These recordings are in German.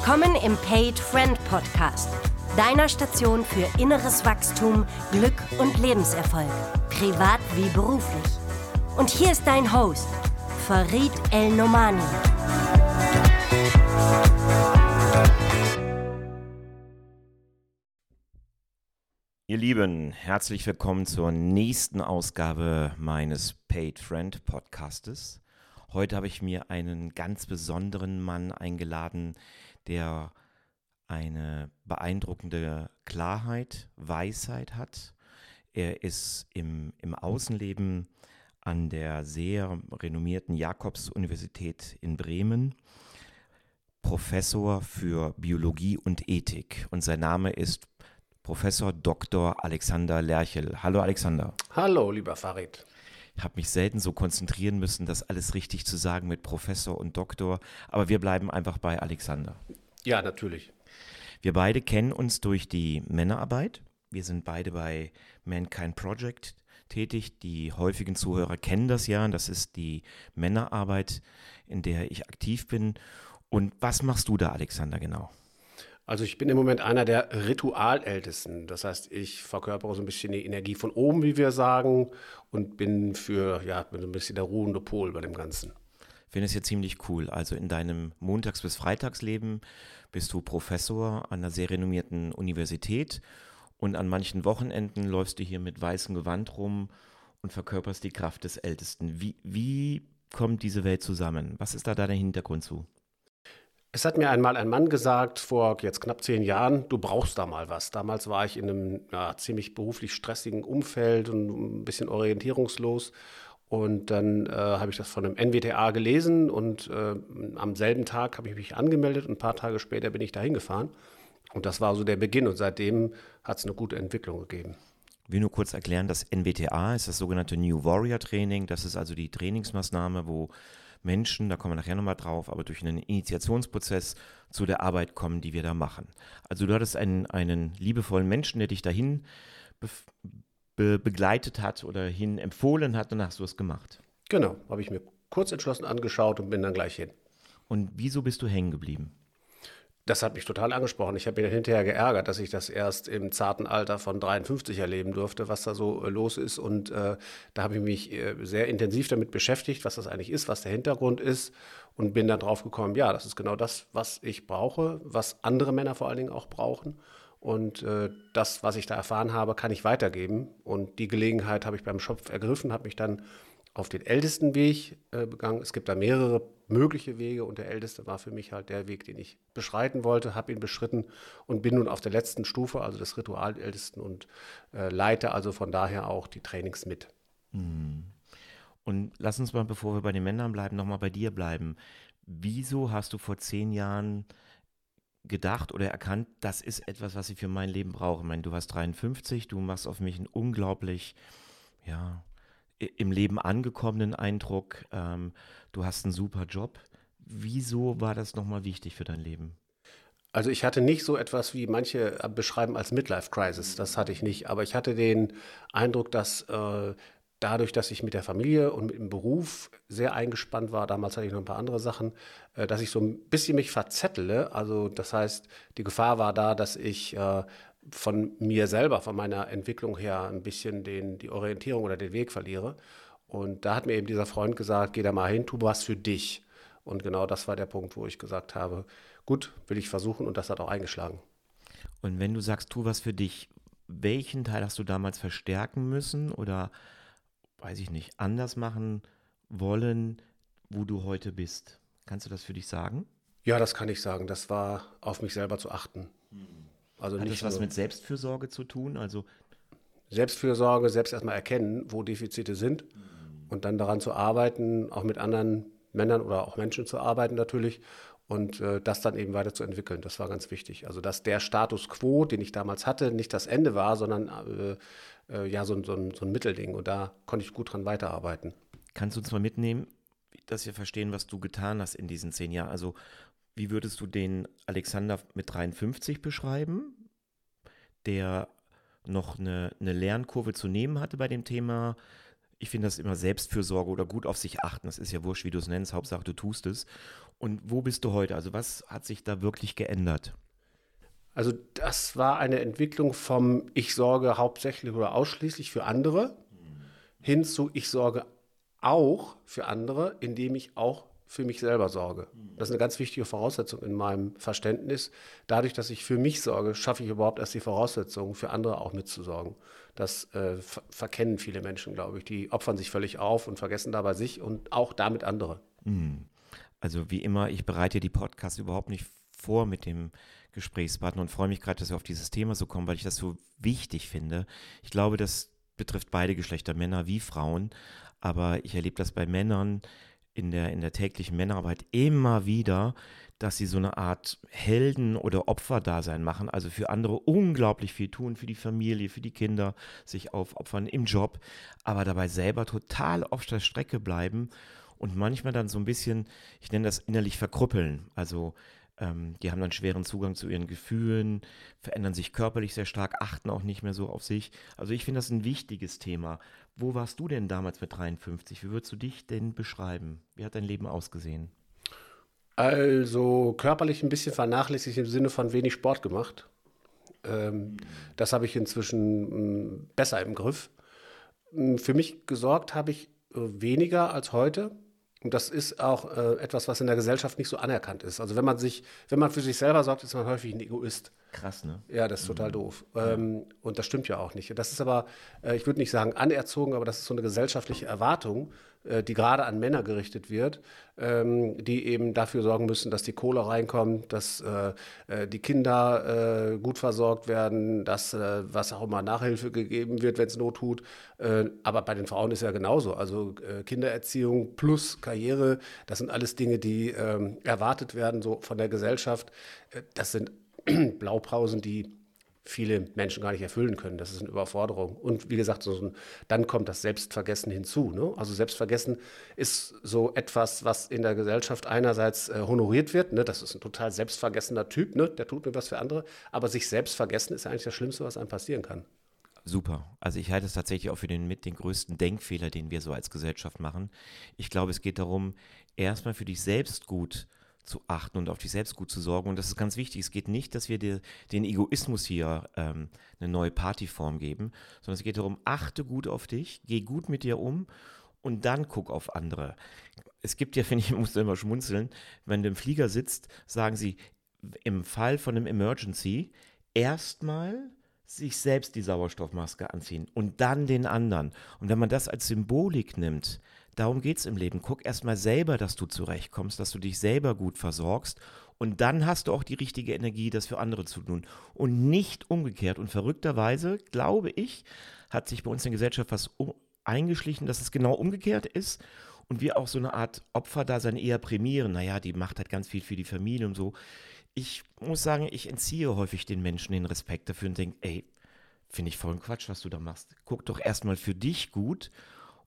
Willkommen im Paid Friend Podcast, deiner Station für inneres Wachstum, Glück und Lebenserfolg, privat wie beruflich. Und hier ist dein Host, Farid El Nomani. Ihr Lieben, herzlich willkommen zur nächsten Ausgabe meines Paid Friend Podcastes. Heute habe ich mir einen ganz besonderen Mann eingeladen, der eine beeindruckende Klarheit, Weisheit hat. Er ist im, im Außenleben an der sehr renommierten Jakobs-Universität in Bremen Professor für Biologie und Ethik und sein Name ist Professor Dr. Alexander Lerchel. Hallo Alexander. Hallo, lieber Farid. Ich habe mich selten so konzentrieren müssen, das alles richtig zu sagen mit Professor und Doktor, aber wir bleiben einfach bei Alexander. Ja, natürlich. Wir beide kennen uns durch die Männerarbeit. Wir sind beide bei Mankind Project tätig. Die häufigen Zuhörer kennen das ja. Das ist die Männerarbeit, in der ich aktiv bin. Und was machst du da, Alexander, genau? Also ich bin im Moment einer der Ritualältesten. Das heißt, ich verkörpere so ein bisschen die Energie von oben, wie wir sagen, und bin für ja bin so ein bisschen der ruhende Pol bei dem Ganzen. Finde es ja ziemlich cool. Also in deinem Montags- bis Freitagsleben bist du Professor an einer sehr renommierten Universität und an manchen Wochenenden läufst du hier mit weißem Gewand rum und verkörperst die Kraft des Ältesten. Wie, wie kommt diese Welt zusammen? Was ist da dein Hintergrund zu? Es hat mir einmal ein Mann gesagt, vor jetzt knapp zehn Jahren, du brauchst da mal was. Damals war ich in einem ja, ziemlich beruflich stressigen Umfeld und ein bisschen orientierungslos. Und dann äh, habe ich das von einem NWTA gelesen und äh, am selben Tag habe ich mich angemeldet und ein paar Tage später bin ich da hingefahren. Und das war so der Beginn und seitdem hat es eine gute Entwicklung gegeben. Ich will nur kurz erklären, das NWTA ist das sogenannte New Warrior Training. Das ist also die Trainingsmaßnahme, wo Menschen, da kommen wir nachher nochmal drauf, aber durch einen Initiationsprozess zu der Arbeit kommen, die wir da machen. Also du hattest einen, einen liebevollen Menschen, der dich dahin be begleitet hat oder hin empfohlen hat und dann hast du es gemacht. Genau, habe ich mir kurz entschlossen angeschaut und bin dann gleich hin. Und wieso bist du hängen geblieben? Das hat mich total angesprochen. Ich habe mich hinterher geärgert, dass ich das erst im zarten Alter von 53 erleben durfte, was da so äh, los ist. Und äh, da habe ich mich äh, sehr intensiv damit beschäftigt, was das eigentlich ist, was der Hintergrund ist. Und bin dann drauf gekommen, ja, das ist genau das, was ich brauche, was andere Männer vor allen Dingen auch brauchen. Und äh, das, was ich da erfahren habe, kann ich weitergeben. Und die Gelegenheit habe ich beim Schopf ergriffen, habe mich dann auf den ältesten Weg äh, begangen. Es gibt da mehrere mögliche Wege und der älteste war für mich halt der Weg, den ich beschreiten wollte, habe ihn beschritten und bin nun auf der letzten Stufe, also des Ritualältesten und äh, leite also von daher auch die Trainings mit. Mhm. Und lass uns mal, bevor wir bei den Männern bleiben, nochmal bei dir bleiben. Wieso hast du vor zehn Jahren gedacht oder erkannt, das ist etwas, was ich für mein Leben brauche? Ich meine, du warst 53, du machst auf mich einen unglaublich, ja, im Leben angekommenen Eindruck, ähm, du hast einen super Job. Wieso war das nochmal wichtig für dein Leben? Also ich hatte nicht so etwas, wie manche beschreiben als Midlife Crisis. Das hatte ich nicht. Aber ich hatte den Eindruck, dass äh, dadurch, dass ich mit der Familie und mit dem Beruf sehr eingespannt war, damals hatte ich noch ein paar andere Sachen, äh, dass ich so ein bisschen mich verzettele. Also das heißt, die Gefahr war da, dass ich äh, von mir selber, von meiner Entwicklung her ein bisschen den, die Orientierung oder den Weg verliere. Und da hat mir eben dieser Freund gesagt, geh da mal hin, tu was für dich. Und genau das war der Punkt, wo ich gesagt habe, gut, will ich versuchen und das hat auch eingeschlagen. Und wenn du sagst, tu was für dich, welchen Teil hast du damals verstärken müssen oder, weiß ich nicht, anders machen wollen, wo du heute bist? Kannst du das für dich sagen? Ja, das kann ich sagen. Das war auf mich selber zu achten. Hm. Also Hat nicht das was mit Selbstfürsorge zu tun? Also Selbstfürsorge, selbst erstmal erkennen, wo Defizite sind mhm. und dann daran zu arbeiten, auch mit anderen Männern oder auch Menschen zu arbeiten natürlich und äh, das dann eben weiterzuentwickeln. Das war ganz wichtig. Also dass der Status quo, den ich damals hatte, nicht das Ende war, sondern äh, äh, ja so, so, ein, so ein Mittelding und da konnte ich gut dran weiterarbeiten. Kannst du uns mal mitnehmen, dass wir verstehen, was du getan hast in diesen zehn Jahren? Also wie würdest du den Alexander mit 53 beschreiben, der noch eine, eine Lernkurve zu nehmen hatte bei dem Thema Ich finde das immer Selbstfürsorge oder gut auf sich achten. Das ist ja wurscht, wie du es nennst. Hauptsache, du tust es. Und wo bist du heute? Also was hat sich da wirklich geändert? Also das war eine Entwicklung vom Ich sorge hauptsächlich oder ausschließlich für andere hin zu Ich sorge auch für andere, indem ich auch für mich selber sorge. Das ist eine ganz wichtige Voraussetzung in meinem Verständnis. Dadurch, dass ich für mich sorge, schaffe ich überhaupt erst die Voraussetzungen, für andere auch mitzusorgen. Das äh, ver verkennen viele Menschen, glaube ich. Die opfern sich völlig auf und vergessen dabei sich und auch damit andere. Hm. Also wie immer, ich bereite die Podcasts überhaupt nicht vor mit dem Gesprächspartner und freue mich gerade, dass wir auf dieses Thema so kommen, weil ich das so wichtig finde. Ich glaube, das betrifft beide Geschlechter, Männer wie Frauen. Aber ich erlebe das bei Männern in der, in der täglichen Männerarbeit immer wieder, dass sie so eine Art Helden- oder Opferdasein machen, also für andere unglaublich viel tun, für die Familie, für die Kinder, sich aufopfern im Job, aber dabei selber total auf der Strecke bleiben und manchmal dann so ein bisschen, ich nenne das innerlich verkrüppeln, also ähm, die haben dann schweren Zugang zu ihren Gefühlen, verändern sich körperlich sehr stark, achten auch nicht mehr so auf sich. Also ich finde das ein wichtiges Thema. Wo warst du denn damals mit 53? Wie würdest du dich denn beschreiben? Wie hat dein Leben ausgesehen? Also körperlich ein bisschen vernachlässigt im Sinne von wenig Sport gemacht. Ähm, das habe ich inzwischen m, mm, besser im Griff. Mm, für mich gesorgt habe ich äh, weniger als heute. Und das ist auch äh, etwas, was in der Gesellschaft nicht so anerkannt ist. Also wenn man sich, wenn man für sich selber sorgt, ist man häufig ein Egoist. Krass, ne? Ja, das ist total mhm. doof. Ähm, und das stimmt ja auch nicht. Das ist aber, äh, ich würde nicht sagen anerzogen, aber das ist so eine gesellschaftliche Erwartung, äh, die gerade an Männer gerichtet wird, ähm, die eben dafür sorgen müssen, dass die Kohle reinkommt, dass äh, äh die Kinder äh, gut versorgt werden, dass äh, was auch immer Nachhilfe gegeben wird, wenn es Not tut. aber bei den Frauen ist ja genauso. Also Kindererziehung plus Karriere, das sind alles Dinge, die ähm, erwartet werden so von der Gesellschaft. das sind Blaupausen, die viele Menschen gar nicht erfüllen können. Das ist eine Überforderung. Und wie gesagt, so ein, dann kommt das Selbstvergessen hinzu. Ne? Also Selbstvergessen ist so etwas, was in der Gesellschaft einerseits äh, honoriert wird. Ne? Das ist ein total selbstvergessener Typ, ne? der tut mir was für andere. Aber sich selbst vergessen ist eigentlich das Schlimmste, was einem passieren kann. Super. Also ich halte es tatsächlich auch für den mit den größten Denkfehler, den wir so als Gesellschaft machen. Ich glaube, es geht darum, erstmal für dich selbst gut zu achten und auf dich selbst gut zu sorgen. Und das ist ganz wichtig. Es geht nicht, dass wir dir den Egoismus hier ähm, eine neue Partyform geben, sondern es geht darum, achte gut auf dich, geh gut mit dir um und dann guck auf andere. Es gibt ja, finde ich, musst du immer schmunzeln, wenn du im Flieger sitzt, sagen sie, im Fall von einem Emergency erstmal sich selbst die Sauerstoffmaske anziehen und dann den anderen. Und wenn man das als Symbolik nimmt, Darum geht es im Leben. Guck erstmal selber, dass du zurechtkommst, dass du dich selber gut versorgst. Und dann hast du auch die richtige Energie, das für andere zu tun. Und nicht umgekehrt. Und verrückterweise, glaube ich, hat sich bei uns in der Gesellschaft was eingeschlichen, dass es genau umgekehrt ist. Und wir auch so eine Art Opferdasein eher prämieren. Naja, die macht halt ganz viel für die Familie und so. Ich muss sagen, ich entziehe häufig den Menschen den Respekt dafür und denke, ey, finde ich voll Quatsch, was du da machst. Guck doch erstmal für dich gut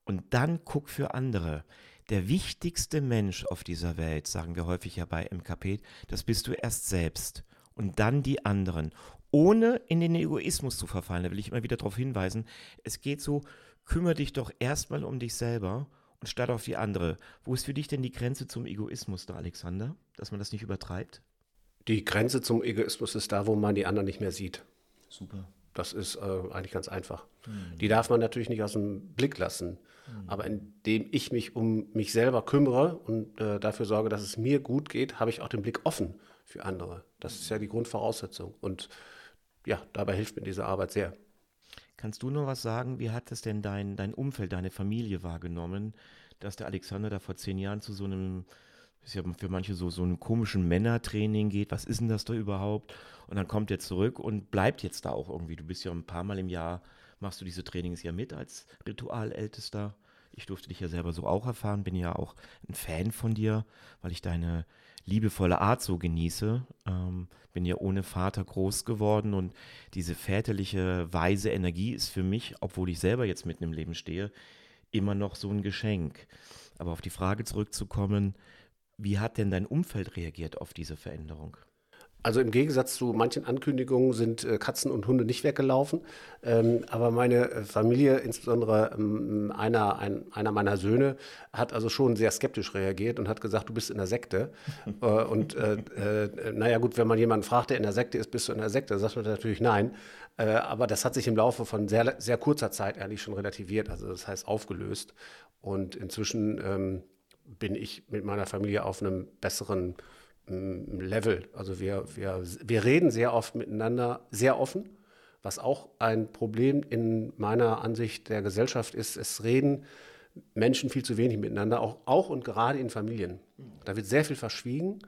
und dann guck für andere. Der wichtigste Mensch auf dieser Welt, sagen wir häufig ja bei MKP, das bist du erst selbst und dann die anderen, ohne in den Egoismus zu verfallen. Da will ich immer wieder darauf hinweisen, es geht so, kümmere dich doch erstmal um dich selber und statt auf die andere. Wo ist für dich denn die Grenze zum Egoismus da, Alexander? Dass man das nicht übertreibt? Die Grenze zum Egoismus ist da, wo man die anderen nicht mehr sieht. Super. Das ist äh, eigentlich ganz einfach. Mhm. Die darf man natürlich nicht aus dem Blick lassen. Mhm. Aber indem ich mich um mich selber kümmere und äh, dafür sorge, dass es mir gut geht, habe ich auch den Blick offen für andere. Das ist ja die Grundvoraussetzung. Und ja, dabei hilft mir diese Arbeit sehr. Kannst du noch was sagen? Wie hat es denn dein, dein Umfeld, deine Familie wahrgenommen, dass der Alexander da vor zehn Jahren zu so einem ist ja für manche so, so einem komischen Männertraining geht. Was ist denn das da überhaupt? Und dann kommt er zurück und bleibt jetzt da auch irgendwie. Du bist ja ein paar Mal im Jahr, machst du diese Trainings ja mit als Ritualältester. Ich durfte dich ja selber so auch erfahren, bin ja auch ein Fan von dir, weil ich deine liebevolle Art so genieße. Ähm, bin ja ohne Vater groß geworden und diese väterliche, weise Energie ist für mich, obwohl ich selber jetzt mitten im Leben stehe, immer noch so ein Geschenk. Aber auf die Frage zurückzukommen, wie hat denn dein Umfeld reagiert auf diese Veränderung? Also im Gegensatz zu manchen Ankündigungen sind äh, Katzen und Hunde nicht weggelaufen. Ähm, aber meine äh, Familie, insbesondere ähm, einer, ein, einer meiner Söhne, hat also schon sehr skeptisch reagiert und hat gesagt, du bist in der Sekte. äh, und äh, äh, naja gut, wenn man jemanden fragt, der in der Sekte ist, bist du in der Sekte, sagt man natürlich nein. Aber das hat sich im Laufe von sehr, sehr kurzer Zeit eigentlich schon relativiert, also das heißt aufgelöst. Und inzwischen ähm, bin ich mit meiner Familie auf einem besseren Level. Also wir, wir, wir reden sehr oft miteinander, sehr offen, was auch ein Problem in meiner Ansicht der Gesellschaft ist. Es reden Menschen viel zu wenig miteinander, auch, auch und gerade in Familien. Da wird sehr viel verschwiegen.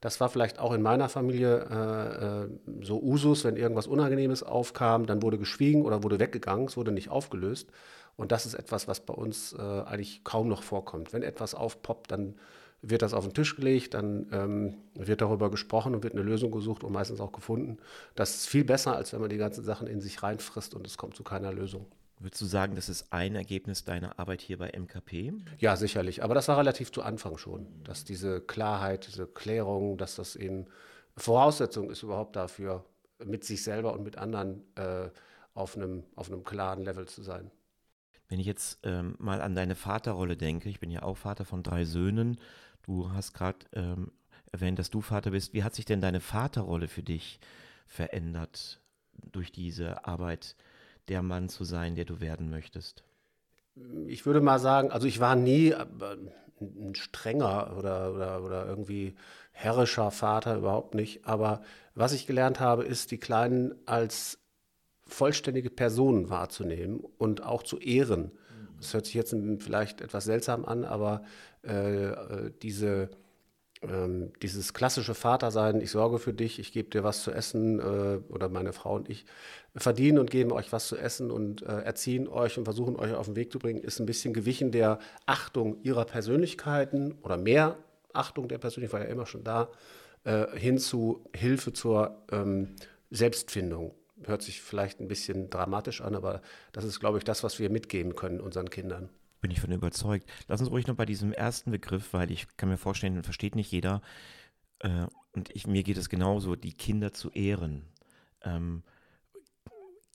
Das war vielleicht auch in meiner Familie äh, äh so Usus, wenn irgendwas Unangenehmes aufkam, dann wurde geschwiegen oder wurde weggegangen, es wurde nicht aufgelöst. Und das ist etwas, was bei uns äh, eigentlich kaum noch vorkommt. Wenn etwas aufpoppt, dann wird das auf den Tisch gelegt, dann ähm, wird darüber gesprochen und wird eine Lösung gesucht und meistens auch gefunden. Das ist viel besser, als wenn man die ganzen Sachen in sich reinfrisst und es kommt zu keiner Lösung. Würdest du sagen, das ist ein Ergebnis deiner Arbeit hier bei MKP? Ja, sicherlich. Aber das war relativ zu Anfang schon, dass diese Klarheit, diese Klärung, dass das eben Voraussetzung ist überhaupt dafür, mit sich selber und mit anderen äh, auf, einem, auf einem klaren Level zu sein. Wenn ich jetzt ähm, mal an deine Vaterrolle denke, ich bin ja auch Vater von drei Söhnen, Du hast gerade ähm, erwähnt, dass du Vater bist. Wie hat sich denn deine Vaterrolle für dich verändert durch diese Arbeit, der Mann zu sein, der du werden möchtest? Ich würde mal sagen, also ich war nie äh, ein strenger oder, oder, oder irgendwie herrischer Vater, überhaupt nicht. Aber was ich gelernt habe, ist, die Kleinen als vollständige Personen wahrzunehmen und auch zu ehren. Das hört sich jetzt vielleicht etwas seltsam an, aber äh, äh, diese, ähm, dieses klassische Vatersein, ich sorge für dich, ich gebe dir was zu essen äh, oder meine Frau und ich verdienen und geben euch was zu essen und äh, erziehen euch und versuchen euch auf den Weg zu bringen, ist ein bisschen gewichen der Achtung ihrer Persönlichkeiten oder mehr Achtung der Persönlichkeit, war ja immer schon da, äh, hin zu Hilfe zur ähm, Selbstfindung hört sich vielleicht ein bisschen dramatisch an, aber das ist, glaube ich, das, was wir mitgeben können unseren Kindern. Bin ich von überzeugt. Lass uns ruhig noch bei diesem ersten Begriff, weil ich kann mir vorstellen, den versteht nicht jeder. Äh, und ich, mir geht es genauso, die Kinder zu ehren. Ähm,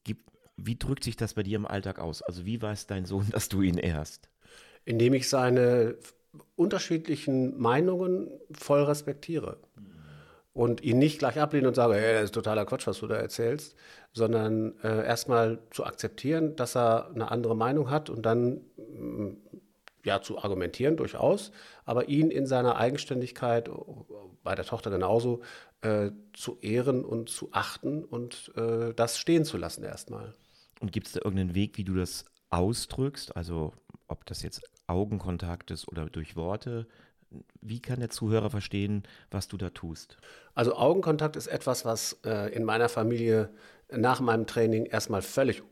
gib, wie drückt sich das bei dir im Alltag aus? Also wie weiß dein Sohn, dass du ihn ehrst? Indem ich seine unterschiedlichen Meinungen voll respektiere. Und ihn nicht gleich ablehne und sage, hey, das ist totaler Quatsch, was du da erzählst, sondern äh, erstmal zu akzeptieren, dass er eine andere Meinung hat und dann mm, ja zu argumentieren durchaus, aber ihn in seiner Eigenständigkeit, bei der Tochter genauso, äh, zu ehren und zu achten und äh, das stehen zu lassen erstmal. Und gibt es da irgendeinen Weg, wie du das ausdrückst? Also ob das jetzt Augenkontakt ist oder durch Worte? Wie kann der Zuhörer verstehen, was du da tust? Also Augenkontakt ist etwas, was äh, in meiner Familie nach meinem Training erstmal völlig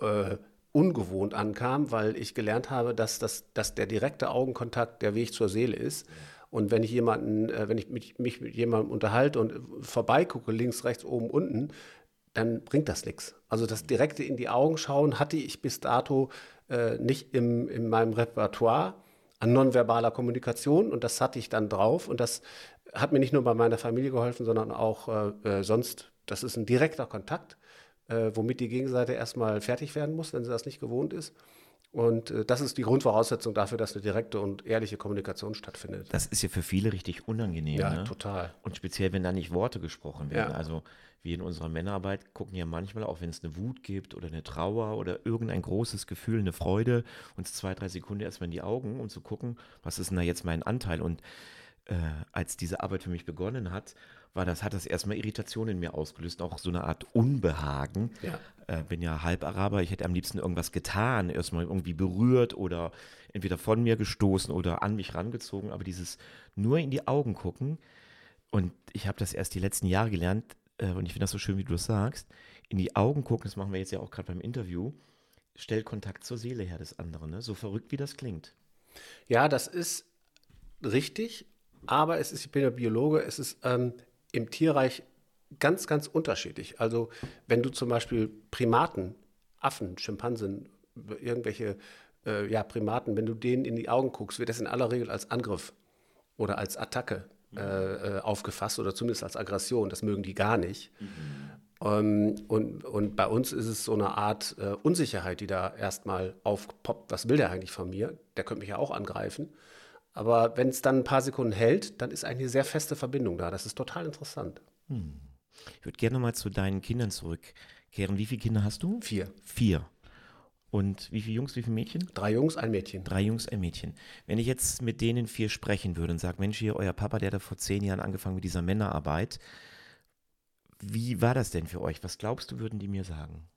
äh, ungewohnt ankam, weil ich gelernt habe, dass, das, dass der direkte Augenkontakt der Weg zur Seele ist. Und wenn ich jemanden, äh, wenn ich mich, mich mit jemandem unterhalte und vorbeigucke, links, rechts, oben, unten, dann bringt das nichts. Also das direkte in die Augen schauen hatte ich bis dato äh, nicht im, in meinem Repertoire an nonverbaler Kommunikation und das hatte ich dann drauf und das hat mir nicht nur bei meiner Familie geholfen, sondern auch äh, äh, sonst. Das ist ein direkter Kontakt, äh, womit die Gegenseite erstmal fertig werden muss, wenn sie das nicht gewohnt ist. Und äh, das ist die Grundvoraussetzung dafür, dass eine direkte und ehrliche Kommunikation stattfindet. Das ist ja für viele richtig unangenehm. Ja, ne? total. Und speziell, wenn da nicht Worte gesprochen werden. Ja. Also wir in unserer Männerarbeit gucken ja manchmal, auch wenn es eine Wut gibt oder eine Trauer oder irgendein großes Gefühl, eine Freude, uns zwei, drei Sekunden erstmal in die Augen, um zu gucken, was ist denn da jetzt mein Anteil? Und äh, als diese Arbeit für mich begonnen hat, war das, hat das erstmal Irritation in mir ausgelöst, auch so eine Art Unbehagen. Ja. Äh, bin ja halb Araber, ich hätte am liebsten irgendwas getan, erstmal irgendwie berührt oder entweder von mir gestoßen oder an mich rangezogen, aber dieses nur in die Augen gucken, und ich habe das erst die letzten Jahre gelernt, äh, und ich finde das so schön, wie du das sagst, in die Augen gucken, das machen wir jetzt ja auch gerade beim Interview, stellt Kontakt zur Seele her des anderen, ne? so verrückt wie das klingt. Ja, das ist richtig, aber es ist, ich bin ja Biologe, es ist ähm, im Tierreich ganz, ganz unterschiedlich. Also wenn du zum Beispiel Primaten, Affen, Schimpansen, irgendwelche äh, ja, Primaten, wenn du denen in die Augen guckst, wird das in aller Regel als Angriff oder als Attacke äh, aufgefasst oder zumindest als Aggression. Das mögen die gar nicht. Mhm. Ähm, und, und bei uns ist es so eine Art äh, Unsicherheit, die da erstmal aufpoppt. Was will der eigentlich von mir? Der könnte mich ja auch angreifen. Aber wenn es dann ein paar Sekunden hält, dann ist eigentlich eine sehr feste Verbindung da. Das ist total interessant. Hm. Ich würde gerne mal zu deinen Kindern zurückkehren. Wie viele Kinder hast du? Vier. Vier. Und wie viele Jungs, wie viele Mädchen? Drei Jungs, ein Mädchen. Drei Jungs, ein Mädchen. Wenn ich jetzt mit denen vier sprechen würde und sage, Mensch, hier, euer Papa, der hat vor zehn Jahren angefangen mit dieser Männerarbeit. Wie war das denn für euch? Was glaubst du, würden die mir sagen?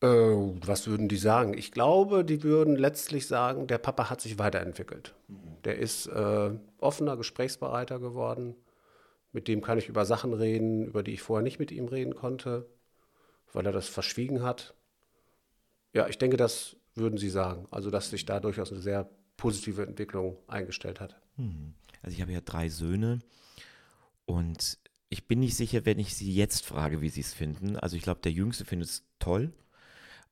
Äh, was würden die sagen? Ich glaube, die würden letztlich sagen, der Papa hat sich weiterentwickelt. Mhm. Der ist äh, offener, gesprächsbereiter geworden. Mit dem kann ich über Sachen reden, über die ich vorher nicht mit ihm reden konnte, weil er das verschwiegen hat. Ja, ich denke, das würden Sie sagen. Also, dass sich da durchaus eine sehr positive Entwicklung eingestellt hat. Hm. Also, ich habe ja drei Söhne und ich bin nicht sicher, wenn ich Sie jetzt frage, wie Sie es finden. Also, ich glaube, der Jüngste findet es toll.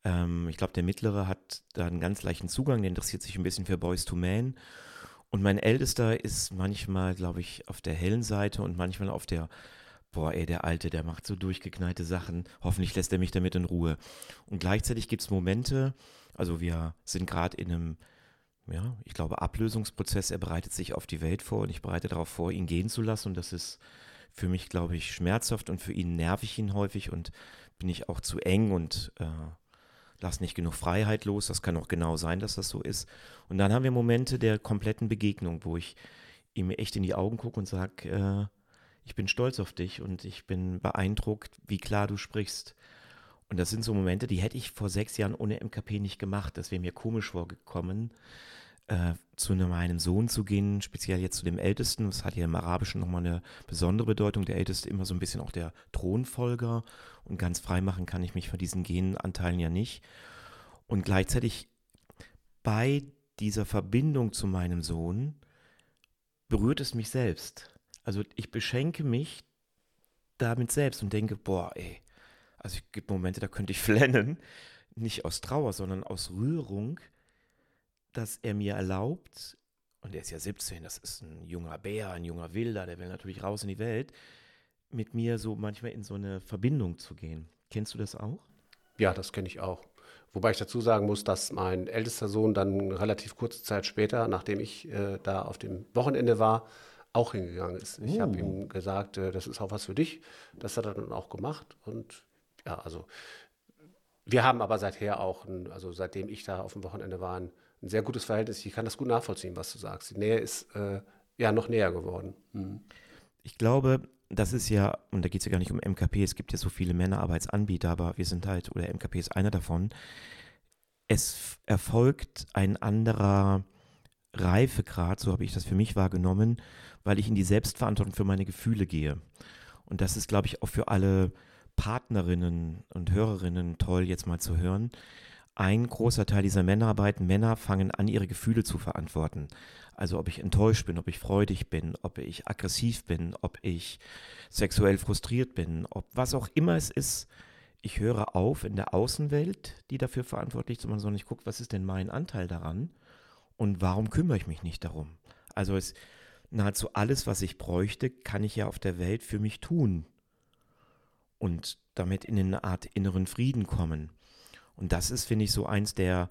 Ähm, ich glaube, der Mittlere hat da einen ganz leichten Zugang, der interessiert sich ein bisschen für Boys to Men. Und mein Ältester ist manchmal, glaube ich, auf der hellen Seite und manchmal auf der boah, ey, der Alte, der macht so durchgeknallte Sachen. Hoffentlich lässt er mich damit in Ruhe. Und gleichzeitig gibt es Momente, also wir sind gerade in einem, ja, ich glaube, Ablösungsprozess. Er bereitet sich auf die Welt vor und ich bereite darauf vor, ihn gehen zu lassen. Und das ist für mich, glaube ich, schmerzhaft und für ihn nerv ich ihn häufig und bin ich auch zu eng und äh, lass nicht genug Freiheit los. Das kann auch genau sein, dass das so ist. Und dann haben wir Momente der kompletten Begegnung, wo ich ihm echt in die Augen gucke und sage, äh, ich bin stolz auf dich und ich bin beeindruckt, wie klar du sprichst. Und das sind so Momente, die hätte ich vor sechs Jahren ohne MKP nicht gemacht. Das wäre mir komisch vorgekommen, äh, zu meinem Sohn zu gehen, speziell jetzt zu dem Ältesten. Das hat ja im Arabischen nochmal eine besondere Bedeutung. Der Älteste immer so ein bisschen auch der Thronfolger. Und ganz frei machen kann ich mich von diesen Genanteilen ja nicht. Und gleichzeitig bei dieser Verbindung zu meinem Sohn berührt es mich selbst. Also ich beschenke mich damit selbst und denke, boah, ey, also es gibt Momente, da könnte ich flennen, nicht aus Trauer, sondern aus Rührung, dass er mir erlaubt, und er ist ja 17, das ist ein junger Bär, ein junger Wilder, der will natürlich raus in die Welt, mit mir so manchmal in so eine Verbindung zu gehen. Kennst du das auch? Ja, das kenne ich auch. Wobei ich dazu sagen muss, dass mein ältester Sohn dann relativ kurze Zeit später, nachdem ich äh, da auf dem Wochenende war, auch hingegangen ist. Ich uh. habe ihm gesagt, äh, das ist auch was für dich. Das hat er dann auch gemacht. Und ja, also wir haben aber seither auch, ein, also seitdem ich da auf dem Wochenende war, ein, ein, sehr gutes Verhältnis. Ich kann das gut nachvollziehen, was du sagst. Die Nähe ist äh, ja noch näher geworden. Mhm. Ich glaube, das ist ja, und da geht es ja gar nicht um MKP, es gibt ja so viele Männerarbeitsanbieter, aber wir sind halt, oder MKP ist einer davon. Es erfolgt ein anderer Reifegrad, so habe ich das für mich wahrgenommen, weil ich in die Selbstverantwortung für meine Gefühle gehe. Und das ist, glaube ich, auch für alle Partnerinnen und Hörerinnen toll, jetzt mal zu hören. Ein großer Teil dieser Männerarbeit, Männer fangen an, ihre Gefühle zu verantworten. Also ob ich enttäuscht bin, ob ich freudig bin, ob ich aggressiv bin, ob ich sexuell frustriert bin, ob was auch immer es ist. Ich höre auf in der Außenwelt, die dafür verantwortlich ist, sondern ich gucke, was ist denn mein Anteil daran? Und warum kümmere ich mich nicht darum? Also es, nahezu alles, was ich bräuchte, kann ich ja auf der Welt für mich tun. Und damit in eine Art inneren Frieden kommen. Und das ist, finde ich, so eins der,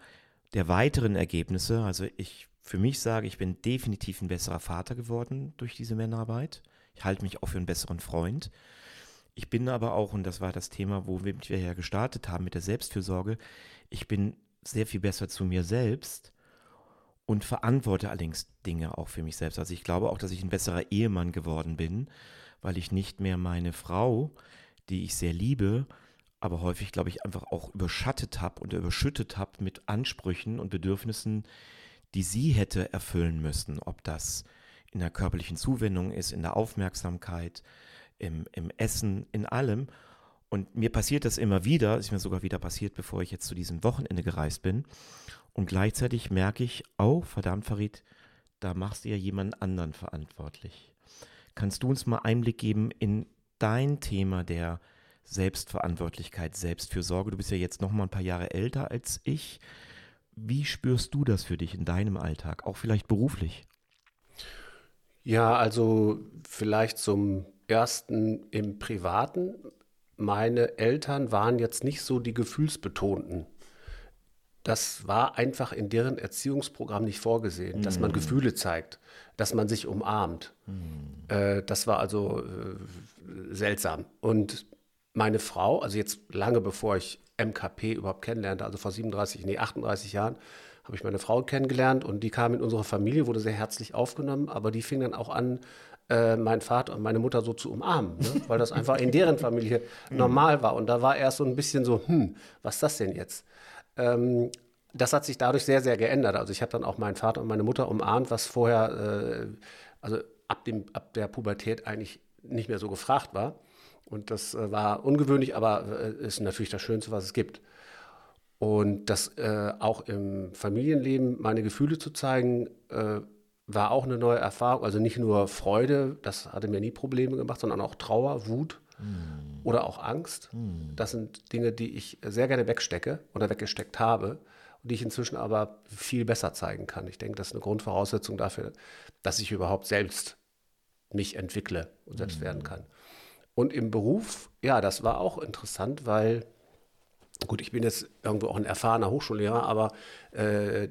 der weiteren Ergebnisse. Also ich für mich sage, ich bin definitiv ein besserer Vater geworden durch diese Männerarbeit. Ich halte mich auch für einen besseren Freund. Ich bin aber auch, und das war das Thema, wo wir ja gestartet haben mit der Selbstfürsorge, ich bin sehr viel besser zu mir selbst und verantworte allerdings Dinge auch für mich selbst. Also ich glaube auch, dass ich ein besserer Ehemann geworden bin, weil ich nicht mehr meine Frau, die ich sehr liebe, aber häufig, glaube ich, einfach auch überschattet habe und überschüttet habe mit Ansprüchen und Bedürfnissen, die sie hätte erfüllen müssen. Ob das in der körperlichen Zuwendung ist, in der Aufmerksamkeit, im, im Essen, in allem. Und mir passiert das immer wieder, ist mir sogar wieder passiert, bevor ich jetzt zu diesem Wochenende gereist bin. Und gleichzeitig merke ich, oh, verdammt, Farid, da machst du ja jemand anderen verantwortlich. Kannst du uns mal Einblick geben in dein Thema der Selbstverantwortlichkeit, Selbstfürsorge? Du bist ja jetzt noch mal ein paar Jahre älter als ich. Wie spürst du das für dich in deinem Alltag, auch vielleicht beruflich? Ja, also vielleicht zum ersten im Privaten. Meine Eltern waren jetzt nicht so die gefühlsbetonten. Das war einfach in deren Erziehungsprogramm nicht vorgesehen, dass man Gefühle zeigt, dass man sich umarmt. Äh, das war also äh, seltsam. Und meine Frau, also jetzt lange bevor ich MKP überhaupt kennenlernte, also vor 37, nee, 38 Jahren, habe ich meine Frau kennengelernt und die kam in unsere Familie, wurde sehr herzlich aufgenommen, aber die fing dann auch an, äh, meinen Vater und meine Mutter so zu umarmen, ne? weil das einfach in deren Familie normal war. Und da war erst so ein bisschen so, hm, was ist das denn jetzt? Ähm, das hat sich dadurch sehr, sehr geändert. Also ich habe dann auch meinen Vater und meine Mutter umarmt, was vorher, äh, also ab, dem, ab der Pubertät eigentlich nicht mehr so gefragt war. Und das äh, war ungewöhnlich, aber äh, ist natürlich das Schönste, was es gibt. Und das äh, auch im Familienleben meine Gefühle zu zeigen, äh, war auch eine neue Erfahrung. Also nicht nur Freude, das hatte mir nie Probleme gemacht, sondern auch Trauer, Wut mm. oder auch Angst. Mm. Das sind Dinge, die ich sehr gerne wegstecke oder weggesteckt habe und die ich inzwischen aber viel besser zeigen kann. Ich denke, das ist eine Grundvoraussetzung dafür, dass ich überhaupt selbst mich entwickle und selbst mm. werden kann. Und im Beruf, ja, das war auch interessant, weil Gut, ich bin jetzt irgendwo auch ein erfahrener Hochschullehrer, aber äh,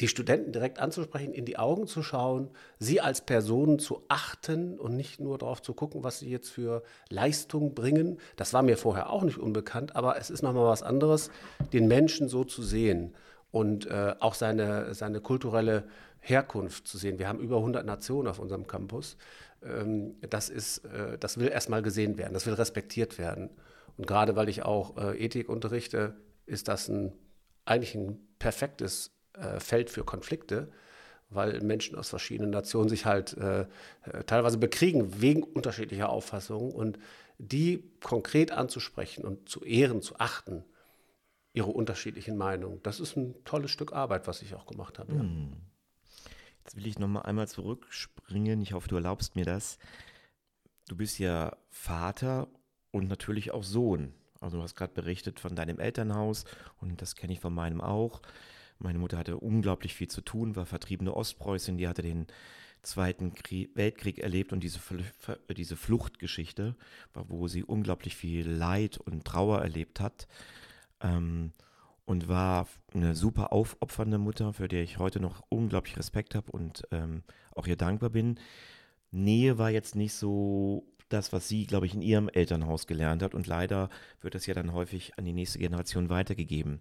die Studenten direkt anzusprechen, in die Augen zu schauen, sie als Personen zu achten und nicht nur darauf zu gucken, was sie jetzt für Leistung bringen, das war mir vorher auch nicht unbekannt, aber es ist nochmal was anderes, den Menschen so zu sehen und äh, auch seine, seine kulturelle Herkunft zu sehen. Wir haben über 100 Nationen auf unserem Campus. Ähm, das, ist, äh, das will erstmal gesehen werden, das will respektiert werden. Und gerade weil ich auch äh, Ethik unterrichte, ist das ein, eigentlich ein perfektes äh, Feld für Konflikte, weil Menschen aus verschiedenen Nationen sich halt teilweise bekriegen wegen unterschiedlicher Auffassungen und die konkret anzusprechen und zu ehren, zu achten, ihre unterschiedlichen Meinungen. Das ist ein tolles Stück Arbeit, was ich auch gemacht habe. Ja. Hm. Jetzt will ich noch mal einmal zurückspringen. Ich hoffe, du erlaubst mir das. Du bist ja Vater und natürlich auch Sohn. Also du hast gerade berichtet von deinem Elternhaus und das kenne ich von meinem auch. Meine Mutter hatte unglaublich viel zu tun, war vertriebene Ostpreußin, die hatte den Zweiten Krieg, Weltkrieg erlebt und diese, diese Fluchtgeschichte, wo sie unglaublich viel Leid und Trauer erlebt hat. Ähm, und war eine super aufopfernde Mutter, für die ich heute noch unglaublich Respekt habe und ähm, auch ihr dankbar bin. Nähe war jetzt nicht so das, was sie, glaube ich, in ihrem Elternhaus gelernt hat. Und leider wird das ja dann häufig an die nächste Generation weitergegeben.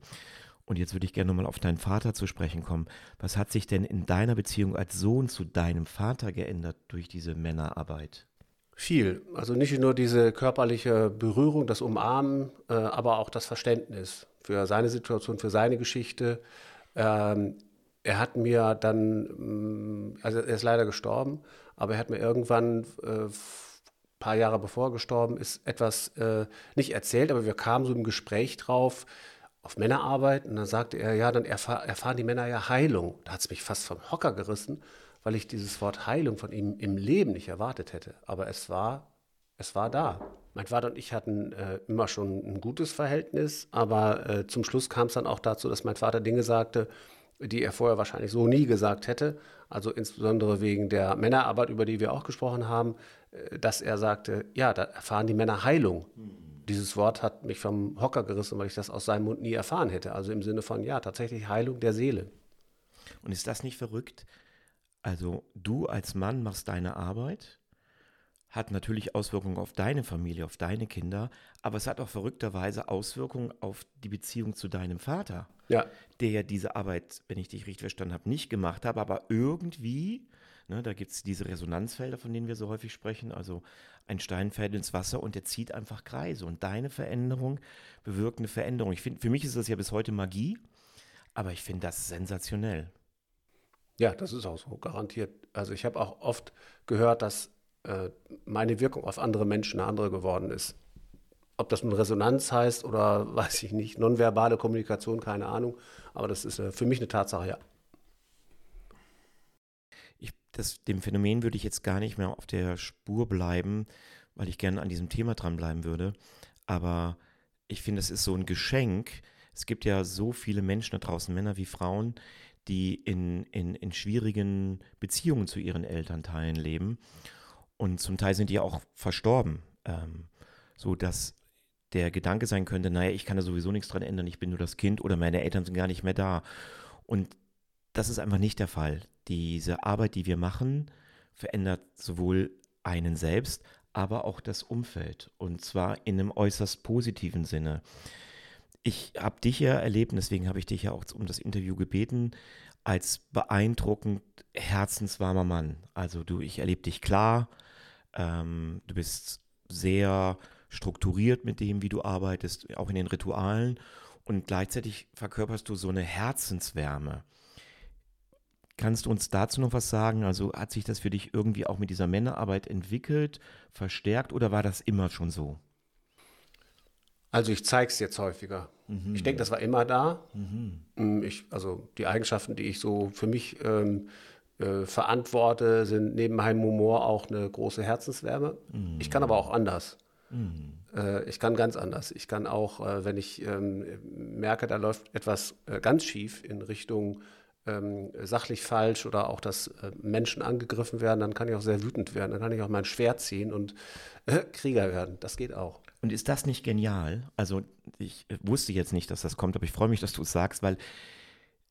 Und jetzt würde ich gerne nochmal auf deinen Vater zu sprechen kommen. Was hat sich denn in deiner Beziehung als Sohn zu deinem Vater geändert durch diese Männerarbeit? Viel. Also nicht nur diese körperliche Berührung, das Umarmen, äh, aber auch das Verständnis für seine Situation, für seine Geschichte. Ähm, er hat mir dann, mm, also er ist leider gestorben, aber er hat mir irgendwann äh, paar Jahre bevor er gestorben ist, etwas äh, nicht erzählt, aber wir kamen so im Gespräch drauf auf Männerarbeit und dann sagte er, ja, dann erfahr, erfahren die Männer ja Heilung. Da hat es mich fast vom Hocker gerissen, weil ich dieses Wort Heilung von ihm im Leben nicht erwartet hätte. Aber es war, es war da. Mein Vater und ich hatten äh, immer schon ein gutes Verhältnis, aber äh, zum Schluss kam es dann auch dazu, dass mein Vater Dinge sagte, die er vorher wahrscheinlich so nie gesagt hätte. Also insbesondere wegen der Männerarbeit, über die wir auch gesprochen haben, äh, dass er sagte, ja, da erfahren die Männer Heilung. Mhm. Dieses Wort hat mich vom Hocker gerissen, weil ich das aus seinem Mund nie erfahren hätte. Also im Sinne von, ja, tatsächlich Heilung der Seele. Und ist das nicht verrückt? Also du als Mann machst deine Arbeit, hat natürlich Auswirkungen auf deine Familie, auf deine Kinder, aber es hat auch verrückterweise Auswirkungen auf die Beziehung zu deinem Vater, ja. der ja diese Arbeit, wenn ich dich richtig verstanden habe, nicht gemacht hat, aber irgendwie, ne, da gibt es diese Resonanzfelder, von denen wir so häufig sprechen, also ein Stein fällt ins Wasser und der zieht einfach Kreise und deine Veränderung bewirkt eine Veränderung. Ich finde, für mich ist das ja bis heute Magie, aber ich finde das sensationell. Ja, das ist auch so, garantiert. Also ich habe auch oft gehört, dass äh, meine Wirkung auf andere Menschen eine andere geworden ist. Ob das nun Resonanz heißt oder weiß ich nicht, nonverbale Kommunikation, keine Ahnung. Aber das ist äh, für mich eine Tatsache, ja. Ich, das, dem Phänomen würde ich jetzt gar nicht mehr auf der Spur bleiben, weil ich gerne an diesem Thema dranbleiben würde. Aber ich finde, es ist so ein Geschenk, es gibt ja so viele Menschen da draußen, Männer wie Frauen, die in, in, in schwierigen Beziehungen zu ihren Elternteilen leben. Und zum Teil sind die auch verstorben. Ähm, so dass der Gedanke sein könnte, naja, ich kann da sowieso nichts dran ändern, ich bin nur das Kind oder meine Eltern sind gar nicht mehr da. Und das ist einfach nicht der Fall. Diese Arbeit, die wir machen, verändert sowohl einen selbst, aber auch das Umfeld. Und zwar in einem äußerst positiven Sinne. Ich habe dich ja erlebt, deswegen habe ich dich ja auch um das Interview gebeten, als beeindruckend herzenswarmer Mann. Also du, ich erlebe dich klar, ähm, du bist sehr strukturiert mit dem, wie du arbeitest, auch in den Ritualen und gleichzeitig verkörperst du so eine Herzenswärme. Kannst du uns dazu noch was sagen? Also hat sich das für dich irgendwie auch mit dieser Männerarbeit entwickelt, verstärkt oder war das immer schon so? Also ich zeige es jetzt häufiger. Mhm. Ich denke, das war immer da. Mhm. Ich, also die Eigenschaften, die ich so für mich ähm, äh, verantworte, sind neben meinem Humor auch eine große Herzenswärme. Mhm. Ich kann aber auch anders. Mhm. Äh, ich kann ganz anders. Ich kann auch, äh, wenn ich ähm, merke, da läuft etwas äh, ganz schief in Richtung ähm, sachlich falsch oder auch, dass äh, Menschen angegriffen werden, dann kann ich auch sehr wütend werden. Dann kann ich auch mein Schwert ziehen und äh, Krieger werden. Das geht auch. Und ist das nicht genial? Also ich wusste jetzt nicht, dass das kommt, aber ich freue mich, dass du es sagst, weil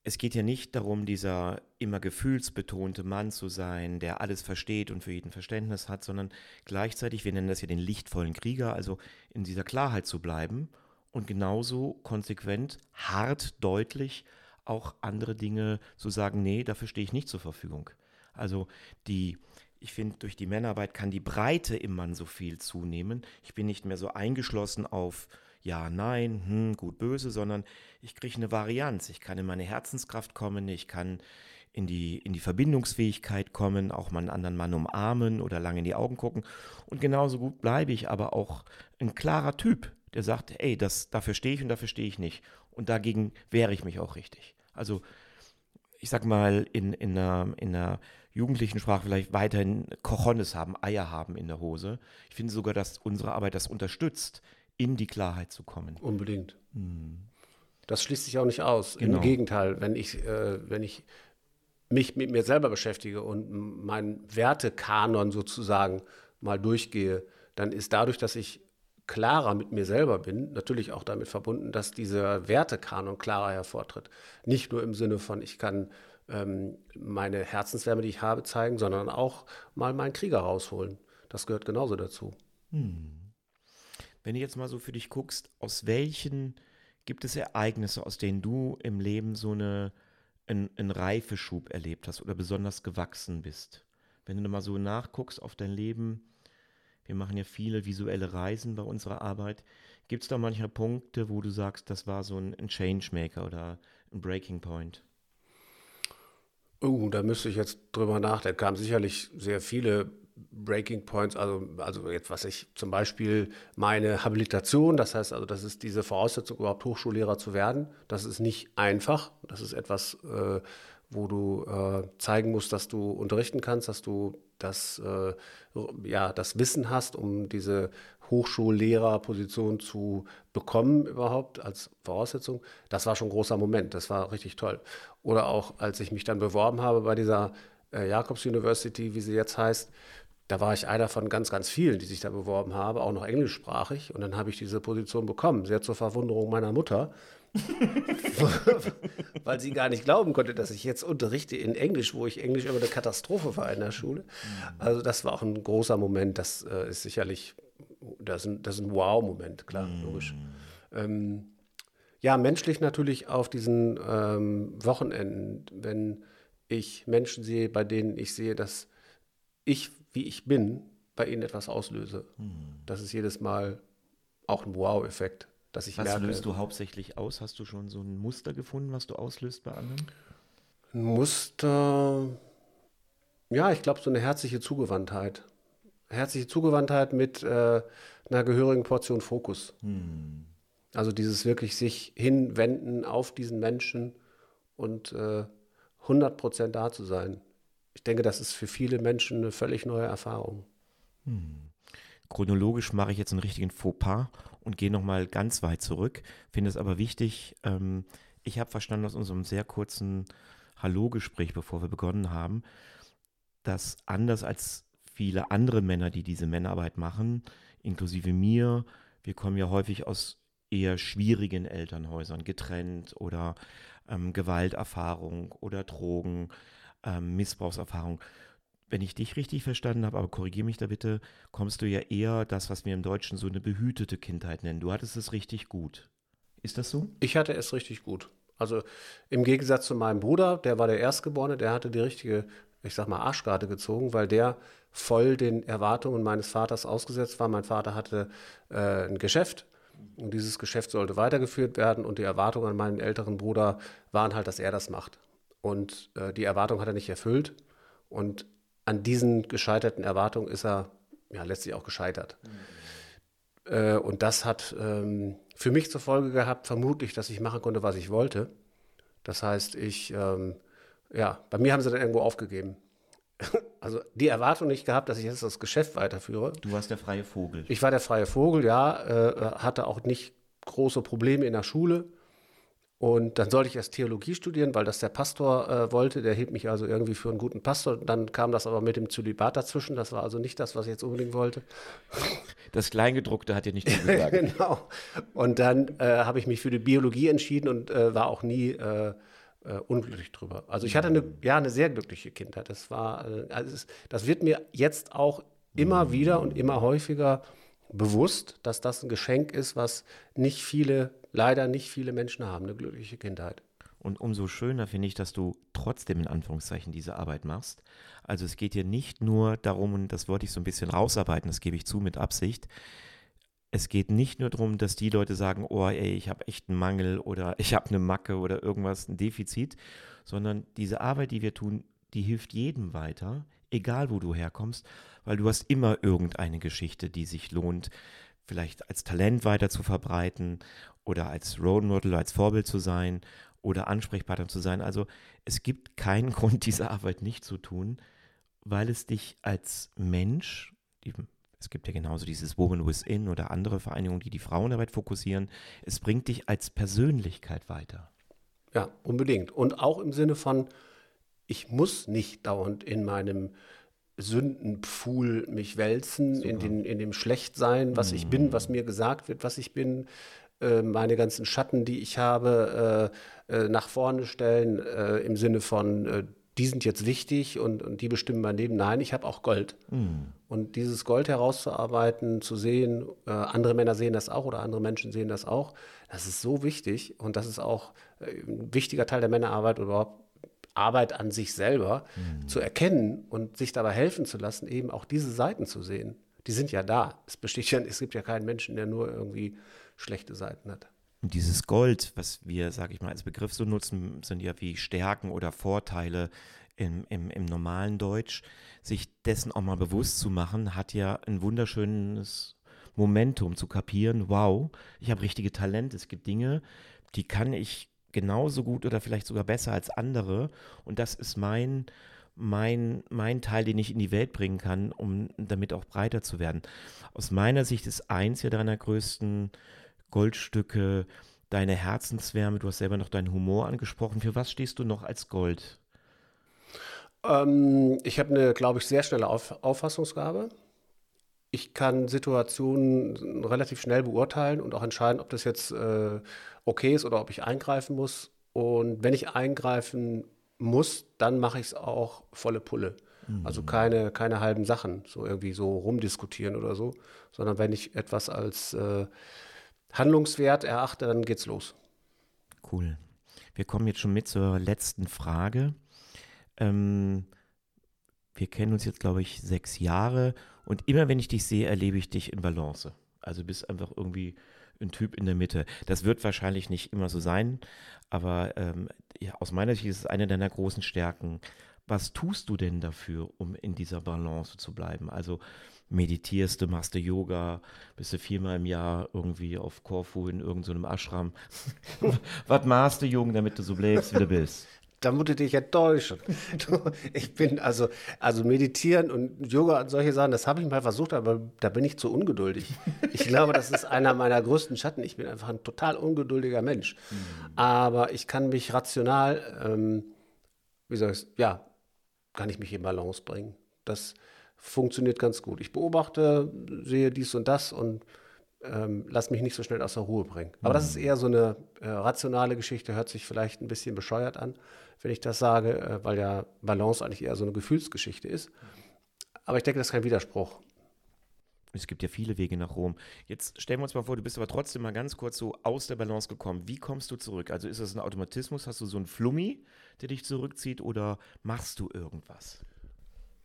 es geht ja nicht darum, dieser immer gefühlsbetonte Mann zu sein, der alles versteht und für jeden Verständnis hat, sondern gleichzeitig, wir nennen das ja den lichtvollen Krieger, also in dieser Klarheit zu bleiben und genauso konsequent, hart, deutlich auch andere Dinge zu sagen, nee, dafür stehe ich nicht zur Verfügung. Also die, ich finde, durch die Männerarbeit kann die Breite im Mann so viel zunehmen. Ich bin nicht mehr so eingeschlossen auf ja, nein, hm, gut, böse, sondern ich kriege eine Varianz. Ich kann in meine Herzenskraft kommen, ich kann in die, in die Verbindungsfähigkeit kommen, auch mal einen anderen Mann umarmen oder lange in die Augen gucken. Und genauso gut bleibe ich aber auch ein klarer Typ, der sagt, ey, das, dafür stehe ich und dafür stehe ich nicht. Und dagegen wehre ich mich auch richtig. Also ich sag mal, in, in, einer, in einer jugendlichen Sprache vielleicht weiterhin Cojones haben, Eier haben in der Hose. Ich finde sogar, dass unsere Arbeit das unterstützt, in die Klarheit zu kommen. Unbedingt. Hm. Das schließt sich auch nicht aus. Genau. Im Gegenteil, wenn ich, äh, wenn ich mich mit mir selber beschäftige und meinen Wertekanon sozusagen mal durchgehe, dann ist dadurch, dass ich klarer mit mir selber bin, natürlich auch damit verbunden, dass dieser Wertekanon klarer hervortritt. Nicht nur im Sinne von, ich kann ähm, meine Herzenswärme, die ich habe, zeigen, sondern auch mal meinen Krieger rausholen. Das gehört genauso dazu. Hm. Wenn du jetzt mal so für dich guckst, aus welchen gibt es Ereignisse, aus denen du im Leben so eine, einen, einen Reifeschub erlebt hast oder besonders gewachsen bist? Wenn du mal so nachguckst auf dein Leben, wir machen ja viele visuelle Reisen bei unserer Arbeit. Gibt es da manchmal Punkte, wo du sagst, das war so ein, ein Changemaker oder ein Breaking Point? Oh, da müsste ich jetzt drüber nachdenken. Da kamen sicherlich sehr viele Breaking Points, also, also jetzt, was ich zum Beispiel meine Habilitation, das heißt also, das ist diese Voraussetzung, überhaupt Hochschullehrer zu werden. Das ist nicht einfach. Das ist etwas, äh, wo du äh, zeigen musst, dass du unterrichten kannst, dass du das, äh, ja, das Wissen hast, um diese Hochschullehrerposition zu bekommen überhaupt als Voraussetzung. Das war schon ein großer Moment, das war richtig toll. Oder auch, als ich mich dann beworben habe bei dieser äh, Jacobs University, wie sie jetzt heißt, da war ich einer von ganz, ganz vielen, die sich da beworben haben, auch noch englischsprachig. Und dann habe ich diese Position bekommen, sehr zur Verwunderung meiner Mutter. weil sie gar nicht glauben konnte, dass ich jetzt unterrichte in Englisch, wo ich Englisch immer eine Katastrophe war in der Schule. Also das war auch ein großer Moment. Das äh, ist sicherlich, das ist ein, das ist ein Wow-Moment, klar, mm. logisch. Ähm, ja, menschlich natürlich auf diesen ähm, Wochenenden, wenn ich Menschen sehe, bei denen ich sehe, dass ich, wie ich bin, bei ihnen etwas auslöse. Mm. Das ist jedes Mal auch ein Wow-Effekt dass ich was merke. löst du hauptsächlich aus? Hast du schon so ein Muster gefunden, was du auslöst bei anderen? Ein Muster, ja, ich glaube, so eine herzliche Zugewandtheit. Herzliche Zugewandtheit mit äh, einer gehörigen Portion Fokus. Hm. Also dieses wirklich sich hinwenden auf diesen Menschen und äh, 100% da zu sein. Ich denke, das ist für viele Menschen eine völlig neue Erfahrung. Hm. chronologisch mache ich jetzt einen richtigen Fauxpas und gehe nochmal ganz weit zurück. Finde es aber wichtig, ähm, ich habe verstanden aus unserem sehr kurzen Hallo-Gespräch, bevor wir begonnen haben, dass anders als viele andere Männer, die diese Männerarbeit machen, inklusive mir, wir kommen ja häufig aus eher schwierigen Elternhäusern, getrennt oder ähm, Gewalterfahrung oder Drogen, ähm, Missbrauchserfahrung. Wenn ich dich richtig verstanden habe, aber korrigiere mich da bitte, kommst du ja eher das, was wir im Deutschen so eine behütete Kindheit nennen. Du hattest es richtig gut. Ist das so? Ich hatte es richtig gut. Also im Gegensatz zu meinem Bruder, der war der Erstgeborene, der hatte die richtige, ich sag mal, Arschkarte gezogen, weil der voll den Erwartungen meines Vaters ausgesetzt war. Mein Vater hatte äh, ein Geschäft und dieses Geschäft sollte weitergeführt werden und die Erwartungen an meinen älteren Bruder waren halt, dass er das macht. Und äh, die Erwartung hat er nicht erfüllt und an diesen gescheiterten Erwartungen ist er ja letztlich auch gescheitert. Mhm. Äh, und das hat ähm, für mich zur Folge gehabt, vermutlich, dass ich machen konnte, was ich wollte. Das heißt, ich, ähm, ja, bei mir haben sie dann irgendwo aufgegeben. also die Erwartung nicht gehabt, dass ich jetzt das Geschäft weiterführe. Du warst der freie Vogel. Ich war der freie Vogel, ja, äh, hatte auch nicht große Probleme in der Schule. Und dann sollte ich erst Theologie studieren, weil das der Pastor äh, wollte. Der hielt mich also irgendwie für einen guten Pastor. Dann kam das aber mit dem Zölibat dazwischen. Das war also nicht das, was ich jetzt unbedingt wollte. Das Kleingedruckte hat dir nicht gesagt. genau. Und dann äh, habe ich mich für die Biologie entschieden und äh, war auch nie äh, äh, unglücklich drüber. Also ich hatte eine, ja, eine sehr glückliche Kindheit. Das war, äh, also das wird mir jetzt auch immer wieder und immer häufiger bewusst, dass das ein Geschenk ist, was nicht viele, leider nicht viele Menschen haben, eine glückliche Kindheit. Und umso schöner finde ich, dass du trotzdem in Anführungszeichen diese Arbeit machst. Also es geht dir nicht nur darum, und das wollte ich so ein bisschen rausarbeiten, das gebe ich zu mit Absicht, es geht nicht nur darum, dass die Leute sagen, oh ey, ich habe echt einen Mangel oder ich habe eine Macke oder irgendwas, ein Defizit, sondern diese Arbeit, die wir tun, die hilft jedem weiter, egal wo du herkommst, weil du hast immer irgendeine Geschichte, die sich lohnt, vielleicht als Talent weiter zu verbreiten oder als Role Model, als Vorbild zu sein oder Ansprechpartner zu sein. Also es gibt keinen Grund, diese Arbeit nicht zu tun, weil es dich als Mensch, die es gibt ja genauso dieses Woman Within oder andere Vereinigungen, die die Frauenarbeit fokussieren. Es bringt dich als Persönlichkeit weiter. Ja, unbedingt. Und auch im Sinne von, ich muss nicht dauernd in meinem Sündenpfuhl mich wälzen, in, den, in dem Schlechtsein, was mm. ich bin, was mir gesagt wird, was ich bin, äh, meine ganzen Schatten, die ich habe, äh, äh, nach vorne stellen, äh, im Sinne von, äh, die sind jetzt wichtig und, und die bestimmen mein Leben. Nein, ich habe auch Gold. Mm. Und dieses Gold herauszuarbeiten, zu sehen, äh, andere Männer sehen das auch oder andere Menschen sehen das auch, das ist so wichtig und das ist auch äh, ein wichtiger Teil der Männerarbeit oder überhaupt Arbeit an sich selber mm. zu erkennen und sich dabei helfen zu lassen, eben auch diese Seiten zu sehen. Die sind ja da. Es besteht ja, es gibt ja keinen Menschen, der nur irgendwie schlechte Seiten hat. Und dieses Gold, was wir, sage ich mal, als Begriff so nutzen, sind ja wie Stärken oder Vorteile im, im, im normalen Deutsch. Sich dessen auch mal bewusst zu machen, hat ja ein wunderschönes Momentum zu kapieren, wow, ich habe richtige Talente, es gibt Dinge, die kann ich genauso gut oder vielleicht sogar besser als andere. Und das ist mein, mein, mein Teil, den ich in die Welt bringen kann, um damit auch breiter zu werden. Aus meiner Sicht ist eins ja deiner größten Goldstücke, deine Herzenswärme, du hast selber noch deinen Humor angesprochen. Für was stehst du noch als Gold? Ähm, ich habe eine, glaube ich, sehr schnelle Auf Auffassungsgabe. Ich kann Situationen relativ schnell beurteilen und auch entscheiden, ob das jetzt äh, okay ist oder ob ich eingreifen muss. Und wenn ich eingreifen muss, dann mache ich es auch volle Pulle. Mhm. Also keine, keine halben Sachen, so irgendwie so rumdiskutieren oder so, sondern wenn ich etwas als äh, handlungswert erachte, dann geht's los. Cool. Wir kommen jetzt schon mit zur letzten Frage. Ähm, wir kennen uns jetzt, glaube ich, sechs Jahre und immer wenn ich dich sehe, erlebe ich dich in Balance. Also bist einfach irgendwie ein Typ in der Mitte. Das wird wahrscheinlich nicht immer so sein, aber ähm, ja, aus meiner Sicht ist es eine deiner großen Stärken. Was tust du denn dafür, um in dieser Balance zu bleiben? Also meditierst du, machst du Yoga, bist du viermal im Jahr irgendwie auf Korfu in irgendeinem so Ashram. Was machst du, Jung, damit du so bleibst, wie du bist? Da muss ich dich enttäuschen. Ich bin also, also meditieren und Yoga und solche Sachen, das habe ich mal versucht, aber da bin ich zu ungeduldig. Ich glaube, das ist einer meiner größten Schatten. Ich bin einfach ein total ungeduldiger Mensch. Mhm. Aber ich kann mich rational, ähm, wie soll ich ja, kann ich mich in Balance bringen. Das funktioniert ganz gut. Ich beobachte, sehe dies und das und ähm, lass mich nicht so schnell aus der Ruhe bringen. Aber mhm. das ist eher so eine äh, rationale Geschichte, hört sich vielleicht ein bisschen bescheuert an, wenn ich das sage, äh, weil ja Balance eigentlich eher so eine Gefühlsgeschichte ist. Aber ich denke, das ist kein Widerspruch. Es gibt ja viele Wege nach Rom. Jetzt stellen wir uns mal vor, du bist aber trotzdem mal ganz kurz so aus der Balance gekommen. Wie kommst du zurück? Also ist das ein Automatismus? Hast du so einen Flummi, der dich zurückzieht oder machst du irgendwas?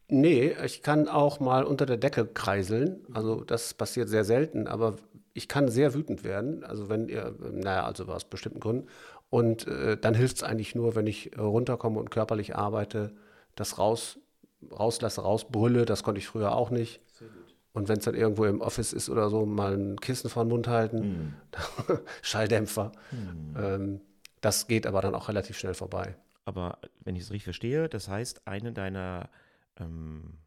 Nee, ich kann auch mal unter der Decke kreiseln. Also das passiert sehr selten, aber ich kann sehr wütend werden. Also wenn ihr, naja, also aus bestimmten Gründen. Und äh, dann hilft es eigentlich nur, wenn ich runterkomme und körperlich arbeite, das raus, rauslasse, rausbrülle. Das konnte ich früher auch nicht. Und wenn es dann irgendwo im Office ist oder so, mal ein Kissen vor den Mund halten, hm. Schalldämpfer. Hm. Ähm, das geht aber dann auch relativ schnell vorbei. Aber wenn ich es richtig verstehe, das heißt, eine deiner ähm,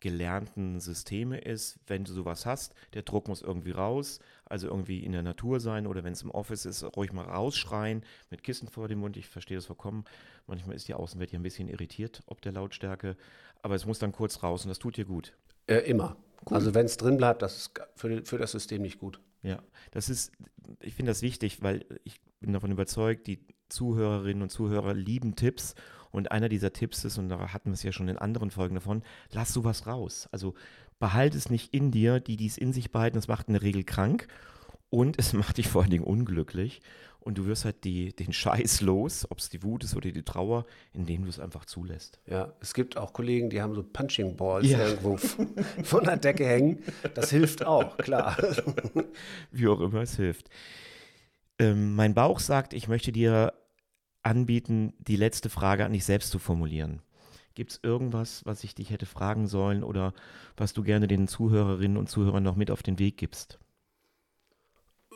gelernten Systeme ist, wenn du sowas hast, der Druck muss irgendwie raus, also irgendwie in der Natur sein oder wenn es im Office ist, ruhig mal rausschreien mit Kissen vor dem Mund. Ich verstehe das vollkommen. Manchmal ist die Außenwelt ja ein bisschen irritiert ob der Lautstärke, aber es muss dann kurz raus und das tut dir gut. Äh, immer. Cool. Also wenn es drin bleibt, das ist für, für das System nicht gut. Ja, das ist, ich finde das wichtig, weil ich bin davon überzeugt, die Zuhörerinnen und Zuhörer lieben Tipps und einer dieser Tipps ist, und da hatten wir es ja schon in anderen Folgen davon, lass sowas raus. Also behalte es nicht in dir, die dies in sich behalten, das macht in der Regel krank und es macht dich vor allen Dingen unglücklich. Und du wirst halt die, den Scheiß los, ob es die Wut ist oder die Trauer, indem du es einfach zulässt. Ja, es gibt auch Kollegen, die haben so Punching Balls ja. irgendwo von der Decke hängen. Das hilft auch, klar. Wie auch immer es hilft. Ähm, mein Bauch sagt, ich möchte dir anbieten, die letzte Frage an dich selbst zu formulieren. Gibt es irgendwas, was ich dich hätte fragen sollen oder was du gerne den Zuhörerinnen und Zuhörern noch mit auf den Weg gibst?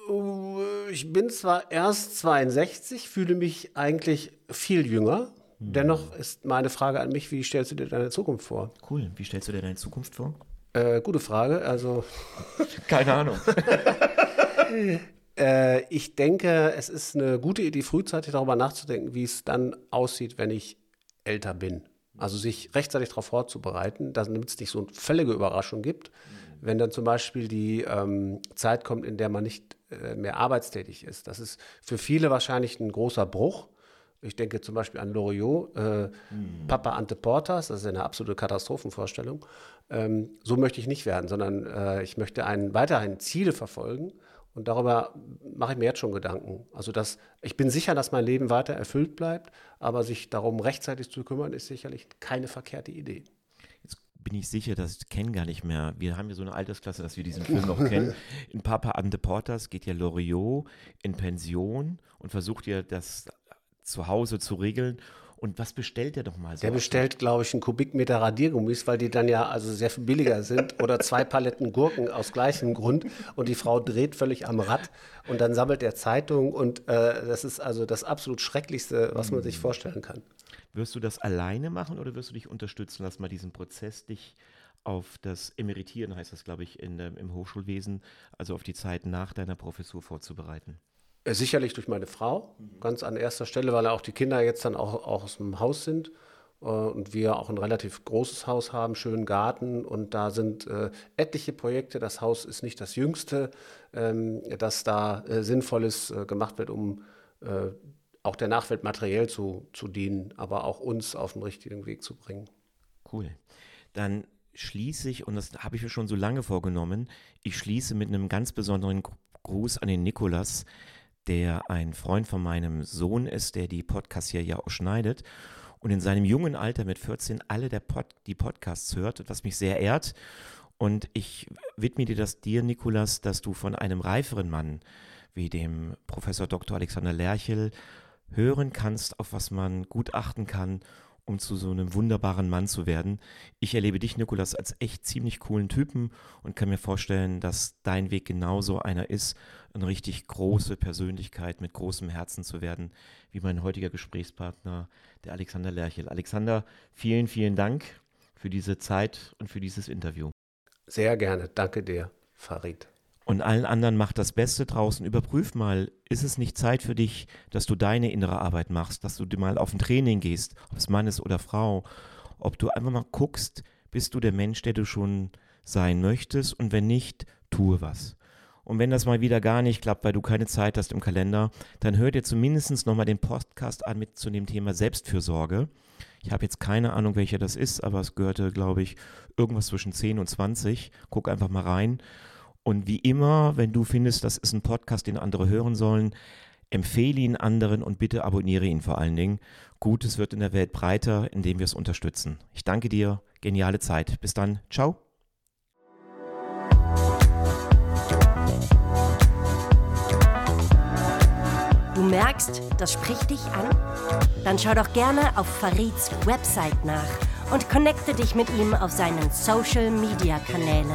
Äh, ich bin zwar erst 62, fühle mich eigentlich viel jünger. Hm. Dennoch ist meine Frage an mich, wie stellst du dir deine Zukunft vor? Cool. Wie stellst du dir deine Zukunft vor? Äh, gute Frage. Also. Keine Ahnung. Äh, ich denke, es ist eine gute Idee, frühzeitig darüber nachzudenken, wie es dann aussieht, wenn ich älter bin. Also sich rechtzeitig darauf vorzubereiten, damit es nicht so eine völlige Überraschung gibt. Wenn dann zum Beispiel die ähm, Zeit kommt, in der man nicht äh, mehr arbeitstätig ist. Das ist für viele wahrscheinlich ein großer Bruch. Ich denke zum Beispiel an Loriot, äh, mhm. Papa Ante Portas, das ist eine absolute Katastrophenvorstellung. Ähm, so möchte ich nicht werden, sondern äh, ich möchte einen, weiterhin Ziele verfolgen und darüber mache ich mir jetzt schon Gedanken. Also dass, ich bin sicher, dass mein Leben weiter erfüllt bleibt, aber sich darum rechtzeitig zu kümmern, ist sicherlich keine verkehrte Idee. Jetzt bin ich sicher, dass ich kenne gar nicht mehr. Wir haben ja so eine Altersklasse, dass wir diesen Film noch kennen. In Papa and the Porters geht ja Loriot in Pension und versucht ja das zu Hause zu regeln und was bestellt der doch mal so? Der bestellt, glaube ich, einen Kubikmeter Radiergummis, weil die dann ja also sehr viel billiger sind. Oder zwei Paletten Gurken aus gleichem Grund. Und die Frau dreht völlig am Rad. Und dann sammelt er Zeitungen. Und äh, das ist also das absolut Schrecklichste, was man sich vorstellen kann. Wirst du das alleine machen oder wirst du dich unterstützen? Lass mal diesen Prozess dich auf das Emeritieren, heißt das, glaube ich, in, im Hochschulwesen, also auf die Zeit nach deiner Professur vorzubereiten. Äh, sicherlich durch meine Frau, ganz an erster Stelle, weil auch die Kinder jetzt dann auch, auch aus dem Haus sind äh, und wir auch ein relativ großes Haus haben, schönen Garten und da sind äh, etliche Projekte. Das Haus ist nicht das jüngste, ähm, dass da äh, Sinnvolles äh, gemacht wird, um äh, auch der Nachwelt materiell zu, zu dienen, aber auch uns auf den richtigen Weg zu bringen. Cool. Dann schließe ich, und das habe ich mir schon so lange vorgenommen, ich schließe mit einem ganz besonderen Gruß an den Nikolas, der ein Freund von meinem Sohn ist, der die Podcasts hier ja auch schneidet und in seinem jungen Alter mit 14 alle der Pod, die Podcasts hört, was mich sehr ehrt. Und ich widme dir das dir, Nikolas, dass du von einem reiferen Mann wie dem Professor Dr. Alexander Lerchel hören kannst, auf was man gut achten kann um zu so einem wunderbaren Mann zu werden. Ich erlebe dich, Nikolas, als echt ziemlich coolen Typen und kann mir vorstellen, dass dein Weg genauso einer ist, eine richtig große Persönlichkeit mit großem Herzen zu werden, wie mein heutiger Gesprächspartner, der Alexander Lerchel. Alexander, vielen, vielen Dank für diese Zeit und für dieses Interview. Sehr gerne. Danke dir, Farid. Und allen anderen macht das Beste draußen. Überprüf mal, ist es nicht Zeit für dich, dass du deine innere Arbeit machst, dass du mal auf ein Training gehst, ob es Mann ist oder Frau, ob du einfach mal guckst, bist du der Mensch, der du schon sein möchtest und wenn nicht, tue was. Und wenn das mal wieder gar nicht klappt, weil du keine Zeit hast im Kalender, dann hör dir zumindest nochmal den Podcast an mit zu dem Thema Selbstfürsorge. Ich habe jetzt keine Ahnung, welcher das ist, aber es gehörte, glaube ich, irgendwas zwischen 10 und 20. Guck einfach mal rein. Und wie immer, wenn du findest, das ist ein Podcast, den andere hören sollen, empfehle ihn anderen und bitte abonniere ihn vor allen Dingen. Gutes wird in der Welt breiter, indem wir es unterstützen. Ich danke dir. Geniale Zeit. Bis dann. Ciao. Du merkst, das spricht dich an? Dann schau doch gerne auf Farids Website nach und connecte dich mit ihm auf seinen Social Media Kanälen.